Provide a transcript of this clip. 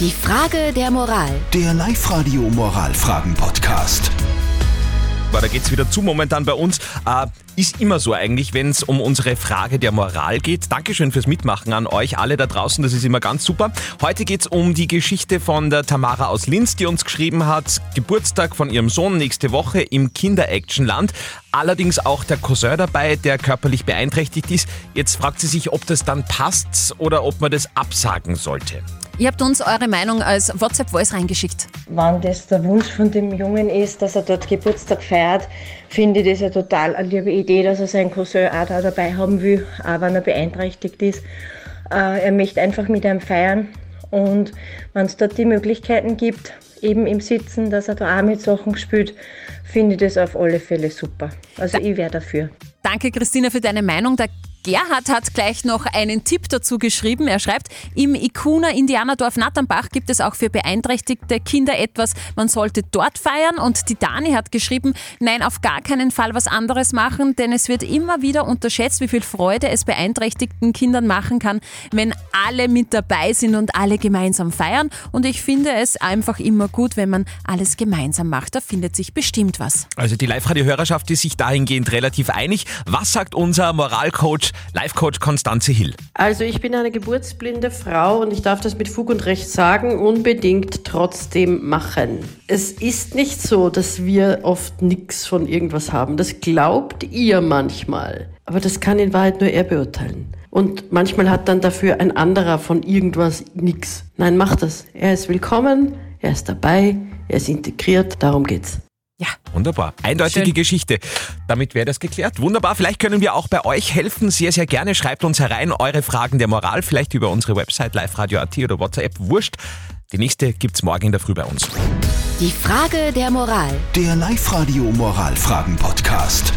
Die Frage der Moral. Der Live-Radio Moralfragen-Podcast. Aber da geht's wieder zu momentan bei uns. Äh, ist immer so eigentlich, wenn es um unsere Frage der Moral geht. Dankeschön fürs Mitmachen an euch alle da draußen, das ist immer ganz super. Heute geht's um die Geschichte von der Tamara aus Linz, die uns geschrieben hat, Geburtstag von ihrem Sohn nächste Woche im Kinderactionland. Allerdings auch der Cousin dabei, der körperlich beeinträchtigt ist. Jetzt fragt sie sich, ob das dann passt oder ob man das absagen sollte. Ihr habt uns eure Meinung als WhatsApp-Voice reingeschickt. Wenn das der Wunsch von dem Jungen ist, dass er dort Geburtstag feiert, finde ich das ja total eine liebe Idee, dass er seinen Cousin auch da dabei haben will, auch wenn er beeinträchtigt ist. Äh, er möchte einfach mit einem feiern und wenn es dort die Möglichkeiten gibt, eben im Sitzen, dass er da auch mit Sachen spielt, finde ich das auf alle Fälle super. Also ich wäre dafür. Danke, Christina, für deine Meinung. Der Gerhard hat gleich noch einen Tipp dazu geschrieben. Er schreibt, im Ikuna Indianerdorf Natternbach gibt es auch für beeinträchtigte Kinder etwas, man sollte dort feiern. Und die Dani hat geschrieben, nein, auf gar keinen Fall was anderes machen, denn es wird immer wieder unterschätzt, wie viel Freude es beeinträchtigten Kindern machen kann, wenn alle mit dabei sind und alle gemeinsam feiern. Und ich finde es einfach immer gut, wenn man alles gemeinsam macht. Da findet sich bestimmt was. Also die Live-Radio-Hörerschaft ist sich dahingehend relativ einig. Was sagt unser Moralcoach, Life-Coach Konstanze Hill? Also ich bin eine geburtsblinde Frau und ich darf das mit Fug und Recht sagen, unbedingt trotzdem machen. Es ist nicht so, dass wir oft nichts von irgendwas haben. Das glaubt ihr manchmal. Aber das kann in Wahrheit nur er beurteilen. Und manchmal hat dann dafür ein anderer von irgendwas nichts. Nein, mach das. Er ist willkommen, er ist dabei, er ist integriert, darum geht's. Ja, Wunderbar. Eindeutige Schön. Geschichte. Damit wäre das geklärt. Wunderbar. Vielleicht können wir auch bei euch helfen. Sehr, sehr gerne. Schreibt uns herein eure Fragen der Moral. Vielleicht über unsere Website liveradio.at oder WhatsApp. Wurscht. Die nächste gibt's morgen in der Früh bei uns. Die Frage der Moral. Der Live-Radio Moralfragen-Podcast.